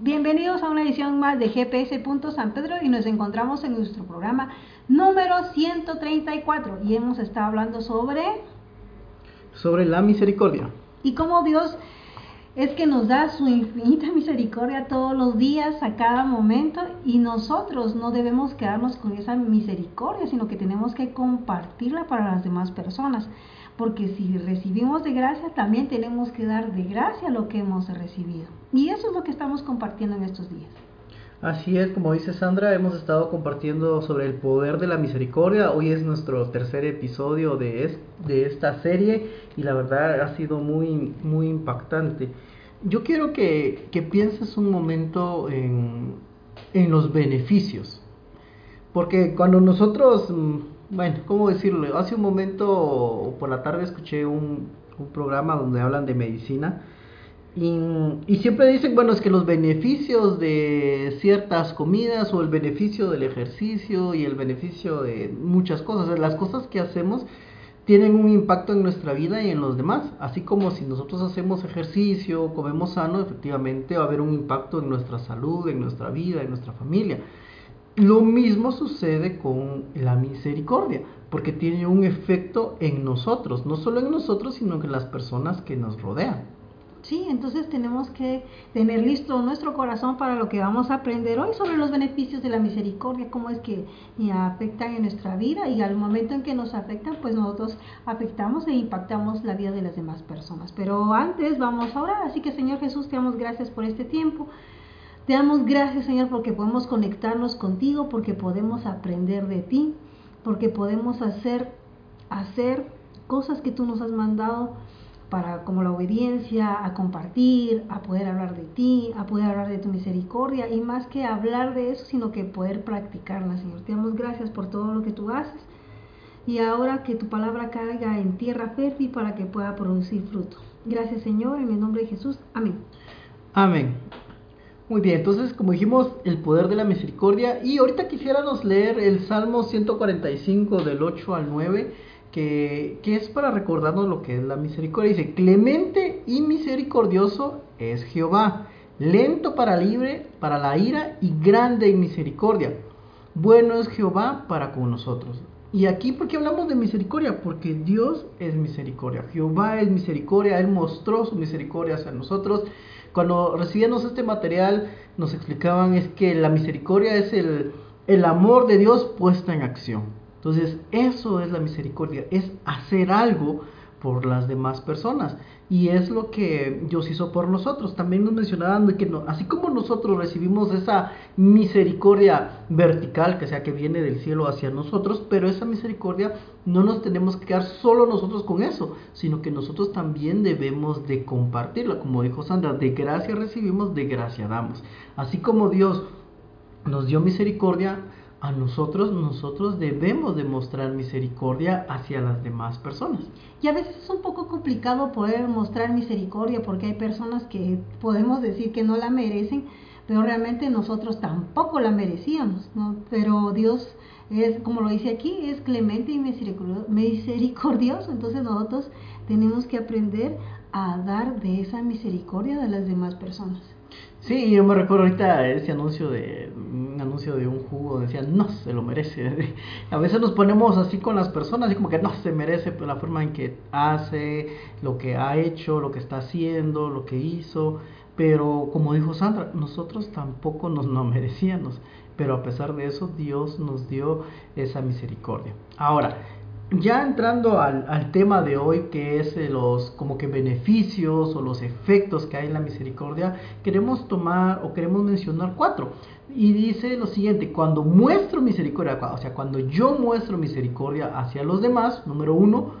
Bienvenidos a una edición más de GPS. San Pedro y nos encontramos en nuestro programa número 134 y hemos estado hablando sobre... Sobre la misericordia. Y cómo Dios es que nos da su infinita misericordia todos los días, a cada momento, y nosotros no debemos quedarnos con esa misericordia, sino que tenemos que compartirla para las demás personas. Porque si recibimos de gracia, también tenemos que dar de gracia lo que hemos recibido. Y eso es lo que estamos compartiendo en estos días. Así es, como dice Sandra, hemos estado compartiendo sobre el poder de la misericordia. Hoy es nuestro tercer episodio de, de esta serie y la verdad ha sido muy, muy impactante. Yo quiero que, que pienses un momento en, en, los beneficios. Porque cuando nosotros, mm, bueno, ¿cómo decirlo? Hace un momento por la tarde escuché un, un programa donde hablan de medicina y, siempre dicen, bueno, es que los beneficios de ciertas comidas o el beneficio del ejercicio y el beneficio de muchas cosas, las cosas que hacemos tienen un impacto en nuestra vida y en los demás. Así como si nosotros hacemos ejercicio, comemos sano, efectivamente va a haber un impacto en nuestra salud, en nuestra vida, en nuestra familia. Lo mismo sucede con la misericordia, porque tiene un efecto en nosotros, no solo en nosotros, sino en las personas que nos rodean. Sí, entonces tenemos que tener listo nuestro corazón para lo que vamos a aprender hoy sobre los beneficios de la misericordia, cómo es que afectan en nuestra vida y al momento en que nos afectan, pues nosotros afectamos e impactamos la vida de las demás personas. Pero antes vamos a orar, así que Señor Jesús, te damos gracias por este tiempo. Te damos gracias, Señor, porque podemos conectarnos contigo, porque podemos aprender de ti, porque podemos hacer hacer cosas que tú nos has mandado para como la obediencia, a compartir, a poder hablar de ti, a poder hablar de tu misericordia y más que hablar de eso, sino que poder practicarla, Señor. Te damos gracias por todo lo que tú haces y ahora que tu palabra caiga en tierra fértil para que pueda producir fruto. Gracias, Señor, en el nombre de Jesús. Amén. Amén. Muy bien, entonces como dijimos, el poder de la misericordia y ahorita quisiéramos leer el Salmo 145 del 8 al 9 que, es para recordarnos lo que es la misericordia. Dice, clemente y misericordioso es Jehová, lento para libre, para la ira y grande en misericordia. Bueno es Jehová para con nosotros. Y aquí, ¿por qué hablamos de misericordia? Porque Dios es misericordia. Jehová es misericordia. Él mostró su misericordia hacia nosotros. Cuando recibíamos este material, nos explicaban es que la misericordia es el, el amor de Dios puesto en acción. Entonces, eso es la misericordia, es hacer algo por las demás personas. Y es lo que Dios hizo por nosotros. También nos mencionaban que no, así como nosotros recibimos esa misericordia vertical, que sea que viene del cielo hacia nosotros, pero esa misericordia no nos tenemos que quedar solo nosotros con eso, sino que nosotros también debemos de compartirla. Como dijo Sandra, de gracia recibimos, de gracia damos. Así como Dios nos dio misericordia, a nosotros, nosotros debemos demostrar misericordia hacia las demás personas. Y a veces es un poco complicado poder mostrar misericordia porque hay personas que podemos decir que no la merecen, pero realmente nosotros tampoco la merecíamos, ¿no? Pero Dios es, como lo dice aquí, es clemente y misericordioso, entonces nosotros tenemos que aprender a dar de esa misericordia a las demás personas. Sí, yo me recuerdo ahorita ese anuncio de un anuncio de un jugo, decía, no se lo merece. A veces nos ponemos así con las personas, así como que no se merece por la forma en que hace, lo que ha hecho, lo que está haciendo, lo que hizo. Pero como dijo Sandra, nosotros tampoco nos lo merecíamos. Pero a pesar de eso, Dios nos dio esa misericordia. Ahora, ya entrando al, tema de hoy, que es los como que beneficios o los efectos que hay en la misericordia, queremos tomar o queremos mencionar cuatro. Y dice lo siguiente, cuando muestro misericordia, o sea, cuando yo muestro misericordia hacia los demás, número uno,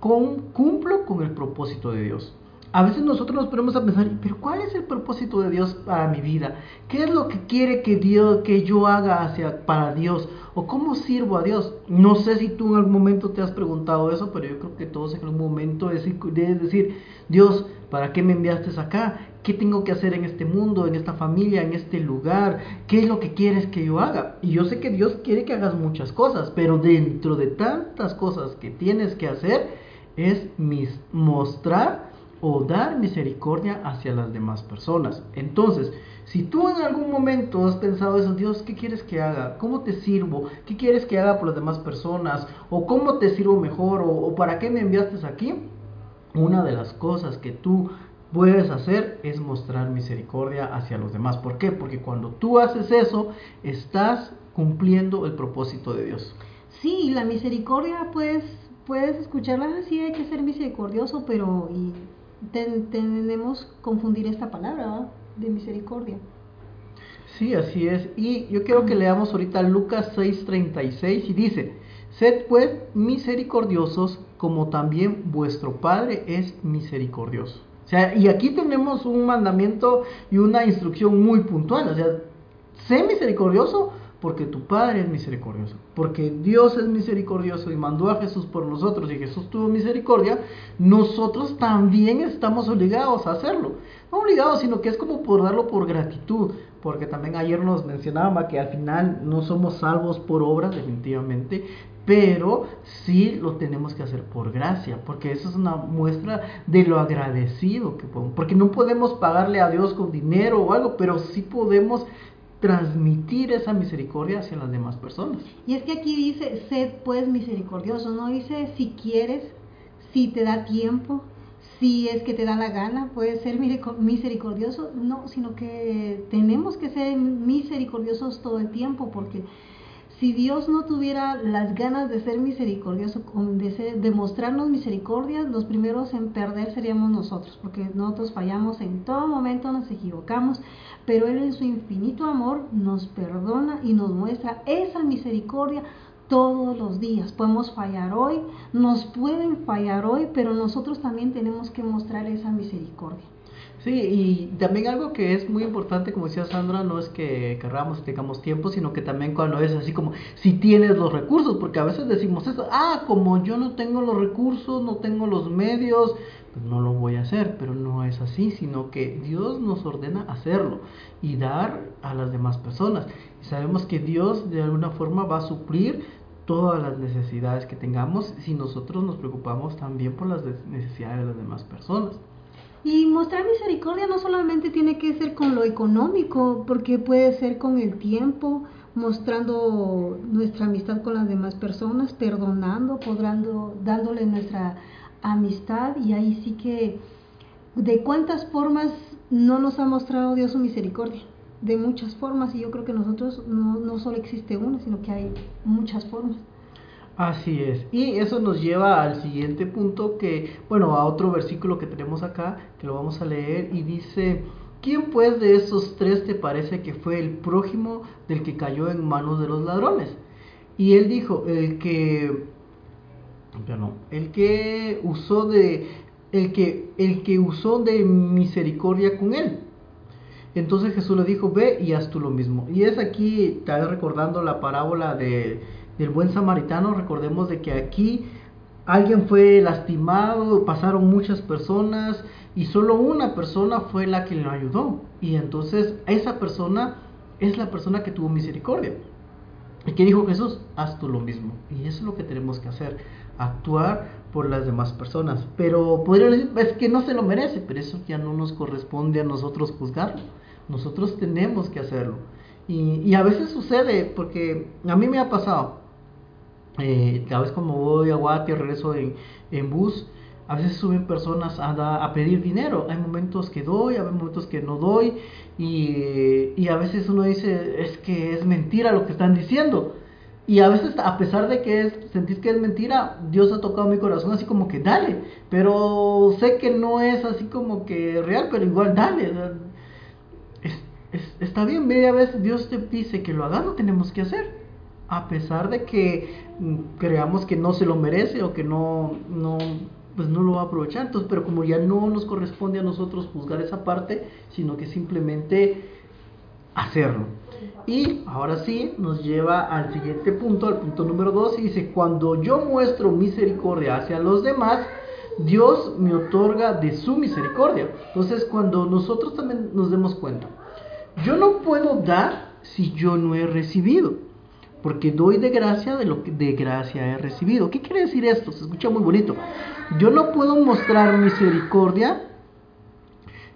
con, cumplo con el propósito de Dios a veces nosotros nos ponemos a pensar, pero ¿cuál es el propósito de Dios para mi vida? ¿Qué es lo que quiere que Dios, que yo haga hacia, para Dios? ¿O cómo sirvo a Dios? No sé si tú en algún momento te has preguntado eso, pero yo creo que todos en algún momento debes decir, Dios, ¿para qué me enviaste acá? ¿Qué tengo que hacer en este mundo, en esta familia, en este lugar? ¿Qué es lo que quieres que yo haga? Y yo sé que Dios quiere que hagas muchas cosas, pero dentro de tantas cosas que tienes que hacer, es mis, mostrar o dar misericordia hacia las demás personas. Entonces, si tú en algún momento has pensado eso, Dios, ¿qué quieres que haga? ¿Cómo te sirvo? ¿Qué quieres que haga por las demás personas? ¿O cómo te sirvo mejor? ¿O, para qué me enviaste aquí? Una de las cosas que tú puedes hacer es mostrar misericordia hacia los demás. ¿Por qué? Porque cuando tú haces eso, estás cumpliendo el propósito de Dios. Sí, la misericordia, pues, puedes escucharla así, hay que ser misericordioso, pero y tenemos confundir esta palabra de misericordia. Sí, así es. Y yo quiero que leamos ahorita Lucas 6:36 y dice, sed pues misericordiosos como también vuestro Padre es misericordioso. O sea, y aquí tenemos un mandamiento y una instrucción muy puntual. O sea, sé misericordioso porque tu Padre es misericordioso, porque Dios es misericordioso y mandó a Jesús por nosotros y Jesús tuvo misericordia, nosotros también estamos obligados a hacerlo. No obligados, sino que es como por darlo por gratitud, porque también ayer nos mencionaba que al final no somos salvos por obras, definitivamente, pero sí lo tenemos que hacer por gracia, porque eso es una muestra de lo agradecido que podemos, porque no podemos pagarle a Dios con dinero o algo, pero sí podemos transmitir esa misericordia hacia las demás personas. Y es que aquí dice, sed pues misericordioso, no dice si quieres, si te da tiempo, si es que te da la gana, puedes ser misericordioso, no, sino que tenemos que ser misericordiosos todo el tiempo, porque si Dios no tuviera las ganas de ser misericordioso, de, de mostrarnos misericordia, los primeros en perder seríamos nosotros, porque nosotros fallamos en todo momento, nos equivocamos, pero Él en su infinito amor nos perdona y nos muestra esa misericordia todos los días. Podemos fallar hoy, nos pueden fallar hoy, pero nosotros también tenemos que mostrar esa misericordia. Sí, y también algo que es muy importante, como decía Sandra, no es que querramos, tengamos tiempo, sino que también cuando es así como, si tienes los recursos, porque a veces decimos eso, ah, como yo no tengo los recursos, no tengo los medios, pues no lo voy a hacer, pero no es así, sino que Dios nos ordena hacerlo y dar a las demás personas. Y sabemos que Dios de alguna forma va a suplir todas las necesidades que tengamos si nosotros nos preocupamos también por las necesidades de las demás personas. Y mostrar misericordia no solamente tiene que ser con lo económico, porque puede ser con el tiempo, mostrando nuestra amistad con las demás personas, perdonando, podrando, dándole nuestra amistad y ahí sí que de cuántas formas no nos ha mostrado Dios su misericordia. De muchas formas y yo creo que nosotros no, no solo existe una, sino que hay muchas formas. Así es. Y eso nos lleva al siguiente punto que, bueno, a otro versículo que tenemos acá, que lo vamos a leer y dice, ¿quién pues de esos tres te parece que fue el prójimo del que cayó en manos de los ladrones? Y él dijo, el que, no, el que usó de, el que, el que usó de misericordia con él. Entonces Jesús le dijo, ve y haz tú lo mismo. Y es aquí, tal recordando la parábola de del buen samaritano, recordemos de que aquí alguien fue lastimado, pasaron muchas personas y solo una persona fue la que lo ayudó. Y entonces esa persona es la persona que tuvo misericordia. ¿Y qué dijo Jesús? Haz tú lo mismo. Y eso es lo que tenemos que hacer, actuar por las demás personas. Pero podría decir, es que no se lo merece, pero eso ya no nos corresponde a nosotros juzgarlo. Nosotros tenemos que hacerlo. Y, y a veces sucede, porque a mí me ha pasado, eh, cada vez como voy a Guati regreso en, en, bus, a veces suben personas a, a, pedir dinero. Hay momentos que doy, hay momentos que no doy. Y, y, a veces uno dice, es que es mentira lo que están diciendo. Y a veces, a pesar de que es, sentís que es mentira, Dios ha tocado mi corazón así como que dale. Pero sé que no es así como que real, pero igual dale. Está bien, media vez Dios te dice que lo hagas, lo tenemos que hacer a pesar de que mm, creamos que no se lo merece o que no, no, pues no lo va a aprovechar. Entonces, pero como ya no nos corresponde a nosotros juzgar esa parte, sino que simplemente hacerlo. Y ahora sí nos lleva al siguiente punto, al punto número 2, y dice, cuando yo muestro misericordia hacia los demás, Dios me otorga de su misericordia. Entonces, cuando nosotros también nos demos cuenta, yo no puedo dar si yo no he recibido. porque doy de gracia de lo que de gracia he recibido. ¿Qué quiere decir esto? Se escucha muy bonito. Yo no puedo mostrar misericordia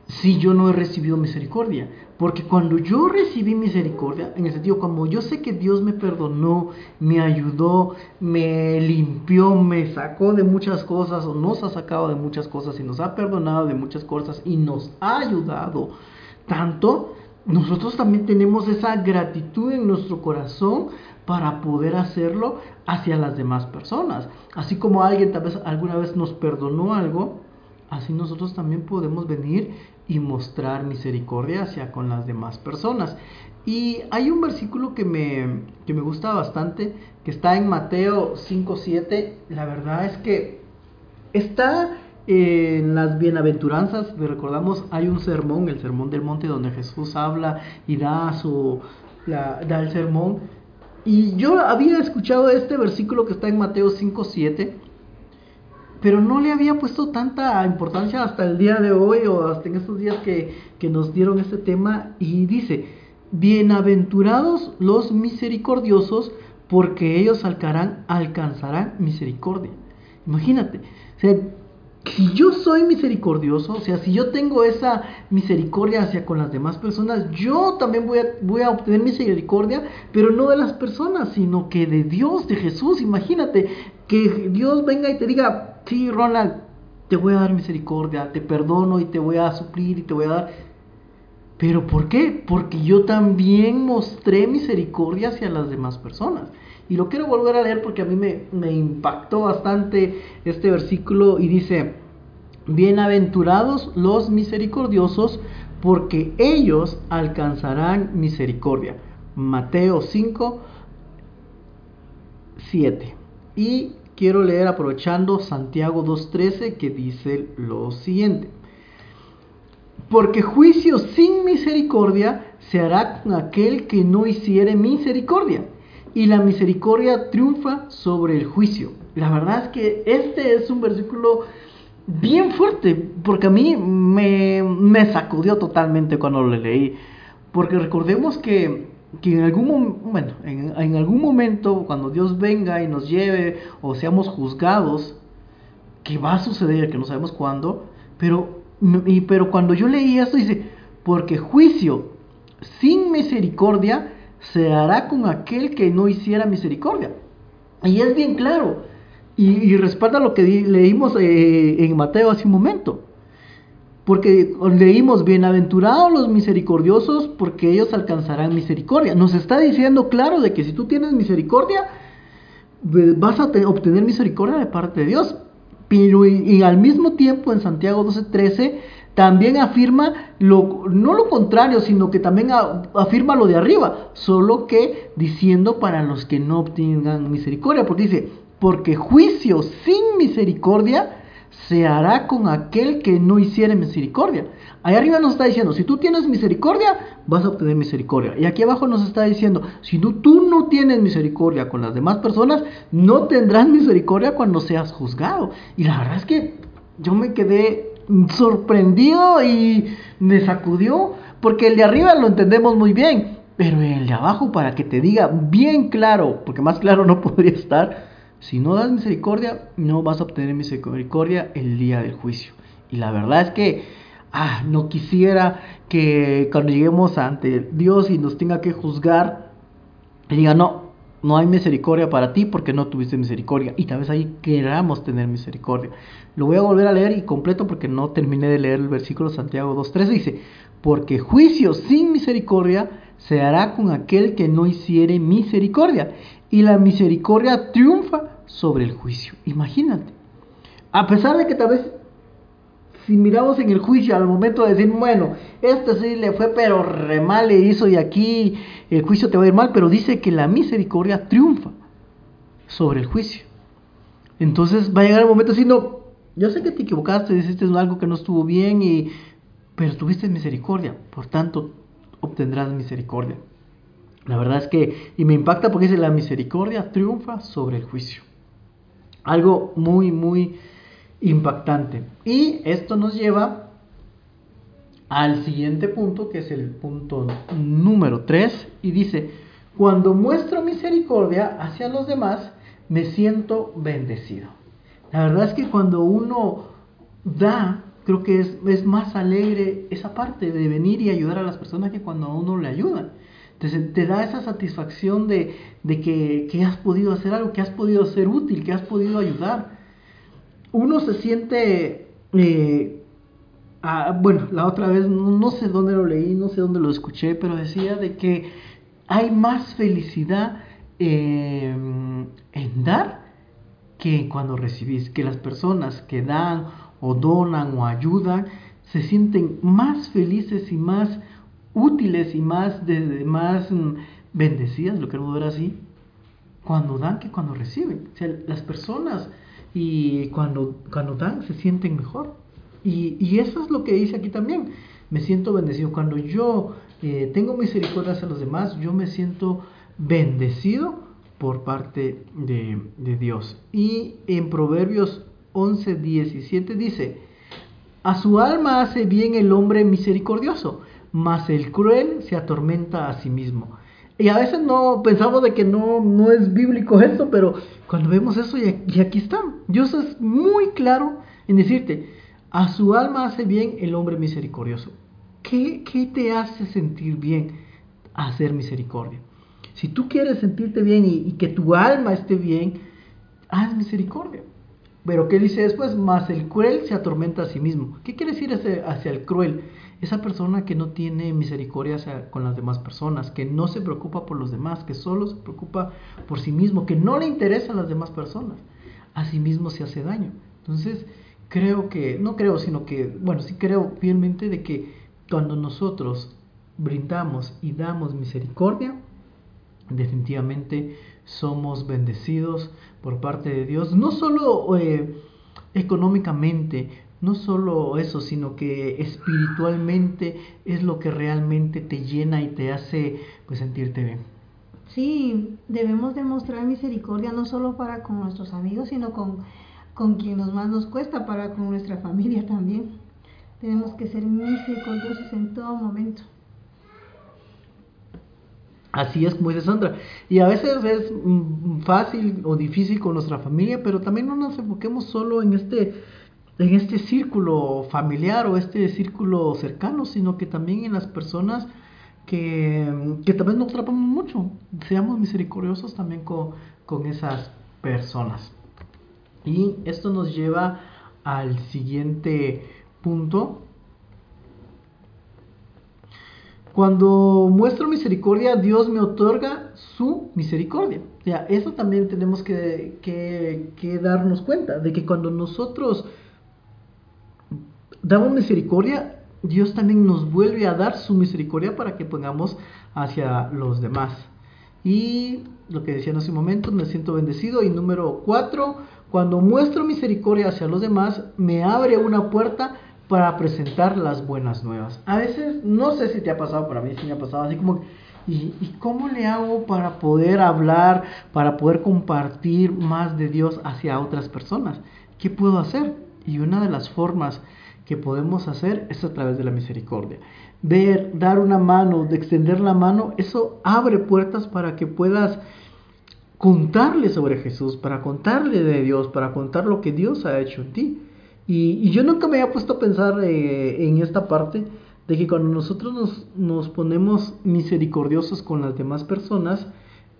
si yo no he recibido misericordia. Porque cuando yo recibí misericordia, en el sentido, como yo sé que Dios me perdonó, me ayudó, me limpió, me sacó de muchas cosas, o nos ha sacado de muchas cosas, y nos ha perdonado de muchas cosas, y nos ha ayudado tanto, nosotros también tenemos esa gratitud en nuestro corazón para poder hacerlo hacia las demás personas. Así como alguien tal vez alguna vez nos perdonó algo, así nosotros también podemos venir y mostrar misericordia hacia con las demás personas. Y hay un versículo que me, que me gusta bastante, que está en Mateo 5.7. La verdad es que está en las bienaventuranzas, recordamos, hay un sermón, el sermón del monte, donde Jesús habla y da, su, da el sermón. Y yo había escuchado este versículo que está en Mateo 5.7 pero no le había puesto tanta importancia hasta el día de hoy o hasta en estos días que, nos dieron este tema y dice, bienaventurados los misericordiosos porque ellos alcanzarán misericordia. Imagínate, o sea, si yo soy misericordioso, o sea, si yo tengo esa misericordia hacia con las demás personas, yo también voy a, voy a obtener misericordia, pero no de las personas, sino que de Dios, de Jesús. Imagínate que Dios venga y te diga, sí, Ronald, te voy a dar misericordia, te perdono y te voy a suplir y te voy a dar. ¿Pero por qué? Porque yo también mostré misericordia hacia las demás personas. Y lo quiero volver a leer porque a mí me, impactó bastante este versículo y dice, bienaventurados los misericordiosos porque ellos alcanzarán misericordia. Mateo 5, 7. Y quiero leer aprovechando Santiago 2.13 que dice lo siguiente. Porque juicio sin misericordia se hará con aquel que no hiciere misericordia. Y la misericordia triunfa sobre el juicio. La verdad es que este es un versículo bien fuerte, porque a mí me, sacudió totalmente cuando lo leí. Porque recordemos que en algún, bueno, en, algún momento, cuando Dios venga y nos lleve o seamos juzgados, que va a suceder, que no sabemos cuándo, pero, pero cuando yo leí esto dice, porque juicio sin misericordia se hará con aquel que no hiciera misericordia. Y es bien claro, y, y respalda lo que leímos eh, en Mateo hace un momento. Porque leímos, bienaventurados los misericordiosos, porque ellos alcanzarán misericordia. Nos está diciendo claro de que si tú tienes misericordia, vas a obtener misericordia de parte de Dios. Pero y, al mismo tiempo en Santiago 12:13 también afirma lo, no lo contrario, sino que también afirma lo de arriba, solo que diciendo para los que no obtengan misericordia, porque dice, porque juicio sin misericordia se hará con aquel que no hiciere misericordia. Ahí arriba nos está diciendo, si tú tienes misericordia, vas a obtener misericordia. Y aquí abajo nos está diciendo, si tú, tú no tienes misericordia con las demás personas, no tendrás misericordia cuando seas juzgado. Y la verdad es que yo me quedé sorprendido y me sacudió, porque el de arriba lo entendemos muy bien, pero el de abajo para que te diga bien claro, porque más claro no podría estar, si no das misericordia, no vas a obtener misericordia el día del juicio. Y la verdad es que ah, no quisiera que cuando lleguemos ante Dios y nos tenga que juzgar, diga, no, no hay misericordia para ti porque no tuviste misericordia. Y tal vez ahí queramos tener misericordia. Lo voy a volver a leer y completo porque no terminé de leer el versículo Santiago 2.3. Dice, porque juicio sin misericordia se hará con aquel que no hiciere misericordia y la misericordia triunfa sobre el juicio. Imagínate. A pesar de que tal vez si miramos en el juicio al momento de decir, bueno, este sí le fue pero re mal le hizo y aquí el juicio te va a ir mal, pero dice que la misericordia triunfa sobre el juicio. Entonces va a llegar el momento no, yo sé que te equivocaste, hiciste algo que no estuvo bien, y, pero tuviste misericordia, por tanto obtendrás misericordia. La verdad es que, y me impacta porque dice, la misericordia triunfa sobre el juicio. Algo muy, muy impactante. Y esto nos lleva al siguiente punto, que es el punto número 3, y dice, Cuando muestro misericordia hacia los demás, me siento bendecido. La verdad es que cuando uno da, creo que es, es más alegre esa parte de venir y ayudar a las personas que cuando a uno le ayudan. Entonces te da esa satisfacción de, que, que, has podido hacer algo, que has podido ser útil, que has podido ayudar. Uno se siente, eh, ah, bueno, la otra vez, no, sé dónde lo leí, no sé dónde lo escuché, pero decía de que hay más felicidad eh, en dar que cuando recibís, que las personas que dan o donan o ayudan se sienten más felices y más útiles y más, de, más mm, bendecidas, lo queremos ver así, cuando dan que cuando reciben. O sea, las personas y cuando, cuando dan se sienten mejor. Y, y eso es lo que dice aquí también. Me siento bendecido. Cuando yo eh, tengo misericordia hacia los demás, yo me siento bendecido por parte de, de Dios. Y en Proverbios 11, 17 dice, a su alma hace bien el hombre misericordioso mas el cruel se atormenta a sí mismo. Y a veces no pensamos de que no, no es bíblico esto, pero cuando vemos eso y, aquí está, Dios es muy claro en decirte, a su alma hace bien el hombre misericordioso. ¿Qué, qué te hace sentir bien hacer misericordia? Si tú quieres sentirte bien y, que tu alma esté bien, haz misericordia. Pero ¿qué dice después? Más el cruel se atormenta a sí mismo. ¿Qué quiere decir hacia el cruel? Esa persona que no tiene misericordia con las demás personas, que no se preocupa por los demás, que solo se preocupa por sí mismo, que no le interesan las demás personas, a sí mismo se hace daño. Entonces, creo que, no creo, sino que, bueno, sí creo fielmente de que cuando nosotros brindamos y damos misericordia, definitivamente somos bendecidos por parte de Dios, no solo eh, económicamente, no solo eso, sino que espiritualmente es lo que realmente te llena y te hace pues sentirte bien. Sí, debemos demostrar misericordia no solo para con nuestros amigos, sino con, con quien nos más nos cuesta, para con nuestra familia también. Tenemos que ser misericordiosos en todo momento. Así es como dice Sandra. Y a veces es mm, fácil o difícil con nuestra familia, pero también no nos enfoquemos solo en este en este círculo familiar o este círculo cercano, sino que también en las personas que, que también nos atrapamos mucho. Seamos misericordiosos también con, con esas personas. Y esto nos lleva al siguiente punto. Cuando muestro misericordia, Dios me otorga su misericordia. O sea, eso también tenemos que, que darnos cuenta, de que cuando nosotros damos misericordia, Dios también nos vuelve a dar su misericordia para que pongamos hacia los demás. Y lo que decía en ese momento, me siento bendecido. Y número cuatro, cuando muestro misericordia hacia los demás, me abre una puerta para presentar las buenas nuevas. A veces, no sé si te ha pasado, pero a mí sí me ha pasado así como, ¿y, ¿y cómo le hago para poder hablar, para poder compartir más de Dios hacia otras personas? ¿Qué puedo hacer? Y una de las formas que podemos hacer es a través de la misericordia. Ver, dar una mano, de extender la mano, eso abre puertas para que puedas contarle sobre Jesús, para contarle de Dios, para contar lo que Dios ha hecho en ti. Y, yo nunca me había puesto a pensar eh, en esta parte de que cuando nosotros nos, nos ponemos misericordiosos con las demás personas,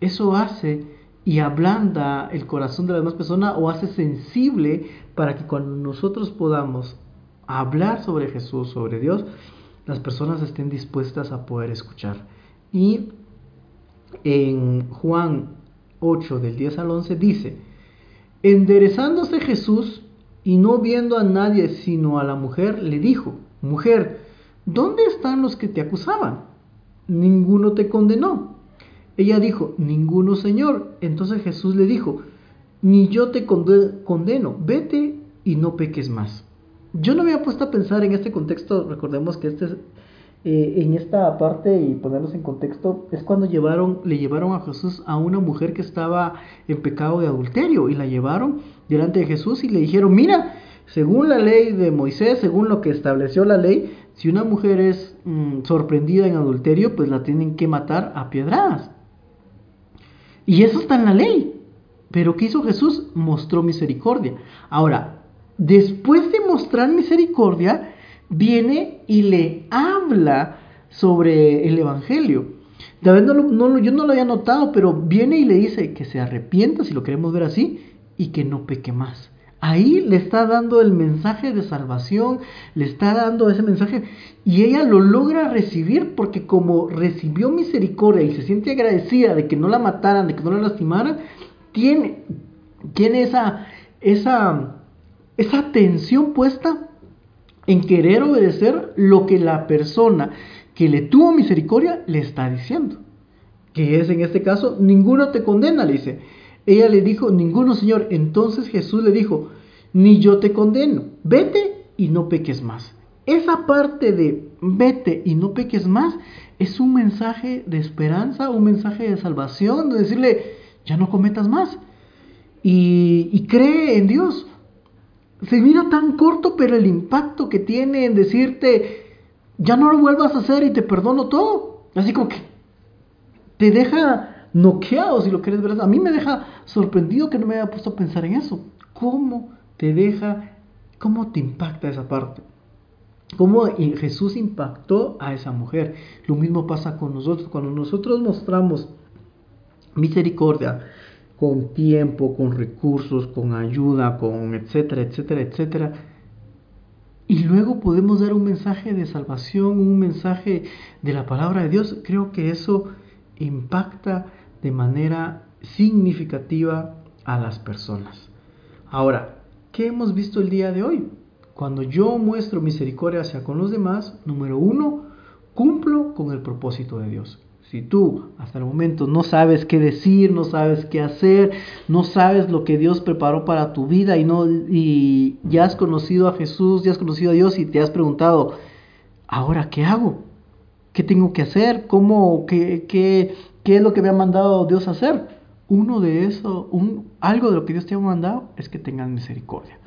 eso hace y ablanda el corazón de la demás persona o hace sensible para que cuando nosotros podamos hablar sobre Jesús, sobre Dios, las personas estén dispuestas a poder escuchar. Y en Juan 8 del 10 al 11 dice, enderezándose Jesús y no viendo a nadie sino a la mujer, le dijo, mujer, ¿dónde están los que te acusaban? Ninguno te condenó. Ella dijo, ninguno, Señor. Entonces Jesús le dijo, ni yo te condeno, vete y no peques más. Yo no había puesto a pensar en este contexto, recordemos que este eh, en esta parte y ponernos en contexto es cuando llevaron, le llevaron a Jesús a una mujer que estaba en pecado de adulterio y la llevaron delante de Jesús y le dijeron, mira, según la ley de Moisés, según lo que estableció la ley, si una mujer es mm, sorprendida en adulterio, pues la tienen que matar a piedradas. Y eso está en la ley. Pero ¿qué hizo Jesús? Mostró misericordia. Ahora, después de mostrar misericordia, viene y le habla sobre el Evangelio. David no, yo no lo había notado, pero viene y le dice que se arrepienta, si lo queremos ver así, y que no peque más. Ahí le está dando el mensaje de salvación, le está dando ese mensaje y ella lo logra recibir porque como recibió misericordia y se siente agradecida de que no la mataran, de que no la lastimaran, tiene, tiene esa, esa, esa atención puesta en querer obedecer lo que la persona que le tuvo misericordia le está diciendo. Que es en este caso, ninguno te condena, dice. Ella le dijo, ninguno, Señor. Entonces Jesús le dijo, ni yo te condeno, vete y no peques más. Esa parte de vete y no peques más es un mensaje de esperanza, un mensaje de salvación, de decirle, ya no cometas más. Y cree en Dios. Se mira tan corto, pero el impacto que tiene en decirte, ya no lo vuelvas a hacer y te perdono todo. Así como que te deja noqueado, si lo quieres ver. A mí me deja sorprendido que no me haya puesto a pensar en eso. ¿Cómo te deja, cómo te impacta esa parte? ¿Cómo Jesús impactó a esa mujer? Lo mismo pasa con nosotros. Cuando nosotros mostramos misericordia con tiempo, con recursos, con ayuda, con etcétera, etcétera, etcétera, y luego podemos dar un mensaje de salvación, un mensaje de la palabra de Dios, creo que eso impacta de manera significativa a las personas. Ahora, ¿qué hemos visto el día de hoy? Cuando yo muestro misericordia hacia con los demás, número uno, con el propósito de Dios. Si tú hasta el momento no sabes qué decir, no sabes qué hacer, no sabes lo que Dios preparó para tu vida y, no, y ya has conocido a Jesús, ya has conocido a Dios y te has preguntado, ¿ahora qué hago? ¿Qué tengo que hacer? ¿Cómo? ¿Qué, qué, qué es lo que me ha mandado Dios a hacer? Uno de eso, un, algo de lo que Dios te ha mandado es que tengas misericordia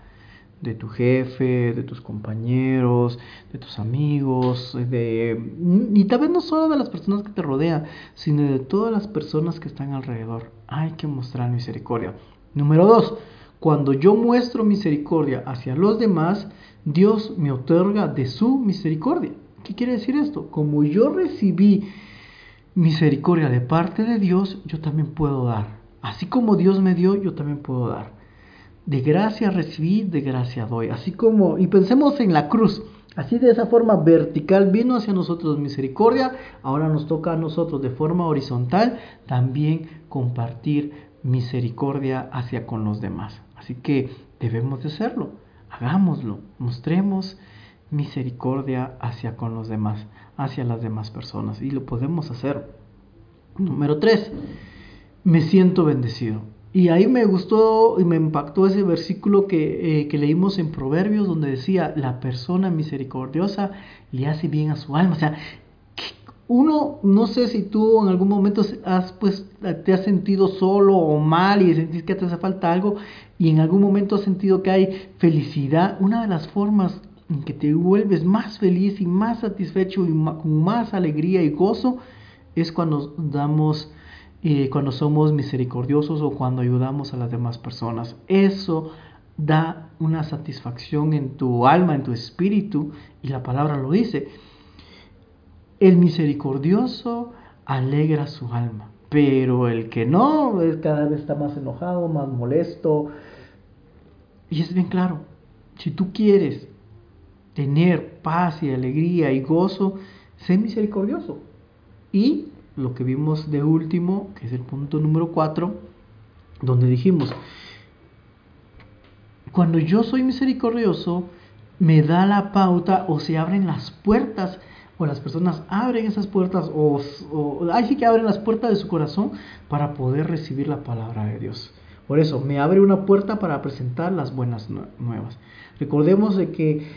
de tu jefe, de tus compañeros, de tus amigos, de y tal vez no solo de las personas que te rodean, sino de todas las personas que están alrededor. Hay que mostrar misericordia. Número dos, cuando yo muestro misericordia hacia los demás, Dios me otorga de su misericordia. ¿Qué quiere decir esto? Como yo recibí misericordia de parte de Dios, yo también puedo dar. Así como Dios me dio, yo también puedo dar de gracia recibí, de gracia doy. Así como, y pensemos en la cruz, así de esa forma vertical vino hacia nosotros misericordia, ahora nos toca a nosotros de forma horizontal también compartir misericordia hacia con los demás. Así que debemos de hacerlo, hagámoslo, mostremos misericordia hacia con los demás, hacia las demás personas, y lo podemos hacer. Número 3, me siento bendecido. Y ahí me gustó y me impactó ese versículo eh, que, leímos en Proverbios donde decía, la persona misericordiosa le hace bien a su alma. O sea, uno, no sé si tú en algún momento has, pues, te has sentido solo o mal y sentís que te hace falta algo y en algún momento has sentido que hay felicidad. Una de las formas en que te vuelves más feliz y más satisfecho y con más alegría y gozo es cuando damos y cuando somos misericordiosos o cuando ayudamos a las demás personas. Eso da una satisfacción en tu alma, en tu espíritu, y la palabra lo dice. El misericordioso alegra su alma, pero el que no, cada vez está más enojado, más molesto. Y es bien claro, si tú quieres tener paz y alegría y gozo, sé misericordioso. Y lo que vimos de último, que es el punto número 4, donde dijimos, cuando yo soy misericordioso, me da la pauta o se abren las puertas o las personas abren esas puertas o, o que abren las puertas de su corazón para poder recibir la palabra de Dios. Por eso, me abre una puerta para presentar las buenas nuevas. Recordemos de que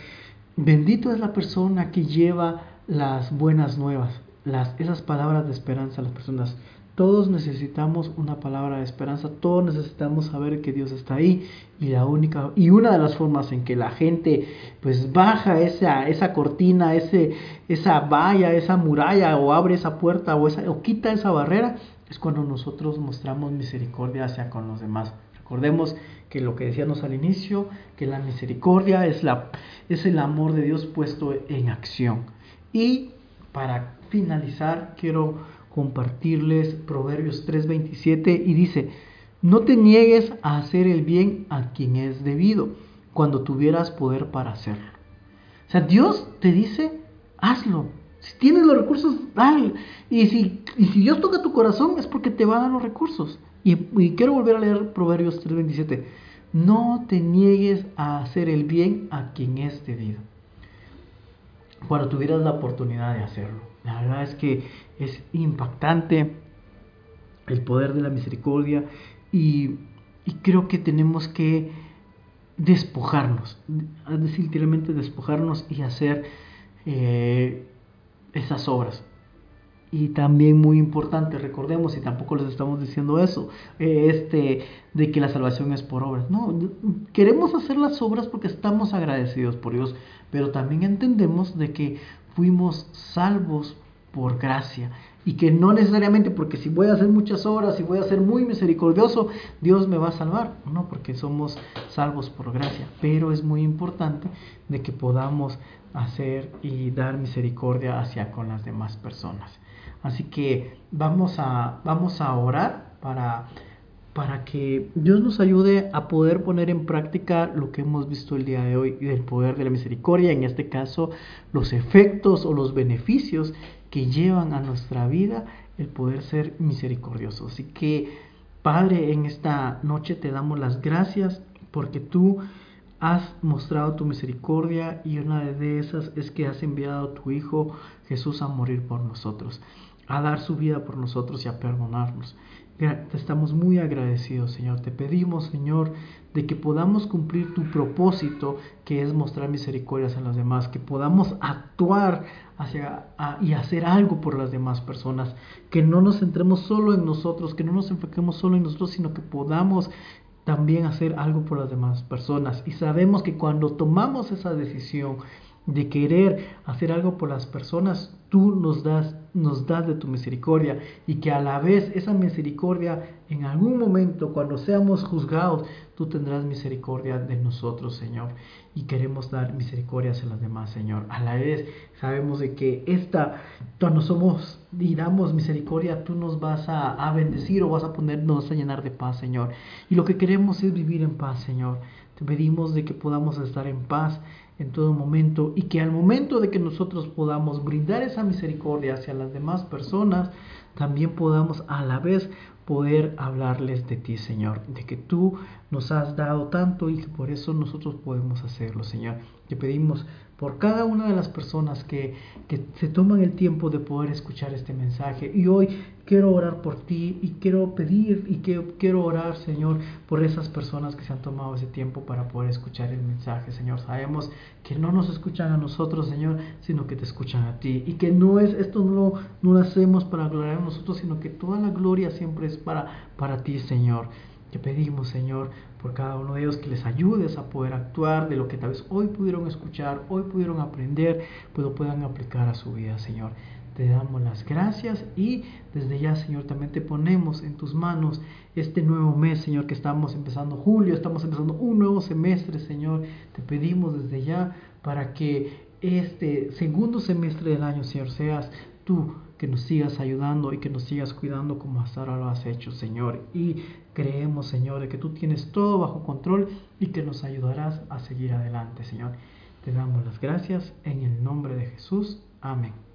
bendito es la persona que lleva las buenas nuevas las, esas palabras de esperanza a las personas. Todos necesitamos una palabra de esperanza, todos necesitamos saber que Dios está ahí y la única y una de las formas en que la gente pues baja esa esa cortina, ese esa valla, esa muralla o abre esa puerta o esa o quita esa barrera es cuando nosotros mostramos misericordia hacia con los demás. Recordemos que lo que decíamos al inicio, que la misericordia es la es el amor de Dios puesto en acción. Y para finalizar quiero compartirles Proverbios 3:27 y dice, no te niegues a hacer el bien a quien es debido cuando tuvieras poder para hacerlo. O sea, Dios te dice, hazlo. Si tienes los recursos, dale. Y si, y si Dios toca tu corazón es porque te va a dar los recursos. Y, y quiero volver a leer Proverbios 3:27. No te niegues a hacer el bien a quien es debido. Cuando tuvieras la oportunidad de hacerlo. La verdad es que es impactante el poder de la misericordia y, creo que tenemos que despojarnos, es decir, literalmente despojarnos y hacer eh, esas obras. Y también muy importante, recordemos, y tampoco les estamos diciendo eso, eh, este, de que la salvación es por obras. No, queremos hacer las obras porque estamos agradecidos por Dios, pero también entendemos de que fuimos salvos por gracia y que no necesariamente porque si voy a hacer muchas obras y voy a ser muy misericordioso, Dios me va a salvar. No, porque somos salvos por gracia, pero es muy importante de que podamos hacer y dar misericordia hacia con las demás personas. Así que vamos a vamos a orar para para que Dios nos ayude a poder poner en práctica lo que hemos visto el día de hoy del poder de la misericordia, en este caso los efectos o los beneficios que llevan a nuestra vida el poder ser misericordioso. Así que, Padre, en esta noche te damos las gracias porque tú has mostrado tu misericordia y una de esas es que has enviado a tu Hijo Jesús a morir por nosotros, a dar su vida por nosotros y a perdonarnos. Te estamos muy agradecidos, Señor. Te pedimos, Señor, de que podamos cumplir tu propósito, que es mostrar misericordias a los demás, que podamos actuar hacia, y hacer algo por las demás personas, que no nos centremos solo en nosotros, que no nos enfoquemos solo en nosotros, sino que podamos también hacer algo por las demás personas. Y sabemos que cuando tomamos esa decisión, de querer hacer algo por las personas, tú nos das, nos das de tu misericordia y que a la vez esa misericordia en algún momento cuando seamos juzgados, tú tendrás misericordia de nosotros, Señor. Y queremos dar misericordia a las demás, Señor. A la vez sabemos de que esta, cuando somos y damos misericordia, tú nos vas a, a bendecir o vas a ponernos a llenar de paz, Señor. Y lo que queremos es vivir en paz, Señor. Te pedimos de que podamos estar en paz en todo momento y que al momento de que nosotros podamos brindar esa misericordia hacia las demás personas, también podamos a la vez poder hablarles de ti, Señor, de que tú nos has dado tanto y que por eso nosotros podemos hacerlo, Señor. Te pedimos por cada una de las personas que, que se toman el tiempo de poder escuchar este mensaje. Y hoy quiero orar por ti y quiero pedir y que, quiero orar, Señor, por esas personas que se han tomado ese tiempo para poder escuchar el mensaje, Señor. Sabemos que no nos escuchan a nosotros, Señor, sino que te escuchan a ti. Y que no es, esto no, no lo hacemos para gloriar a nosotros, sino que toda la gloria siempre es para, para ti, Señor. Te pedimos, Señor, por cada uno de ellos que les ayudes a poder actuar de lo que tal vez hoy pudieron escuchar, hoy pudieron aprender, pues lo puedan aplicar a su vida, Señor. Te damos las gracias y desde ya, Señor, también te ponemos en tus manos este nuevo mes, Señor, que estamos empezando julio, estamos empezando un nuevo semestre, Señor. Te pedimos desde ya para que este segundo semestre del año, Señor, seas tú que nos sigas ayudando y que nos sigas cuidando como hasta ahora lo has hecho, Señor. Y creemos, Señor, que tú tienes todo bajo control y que nos ayudarás a seguir adelante, Señor. Te damos las gracias en el nombre de Jesús. Amén.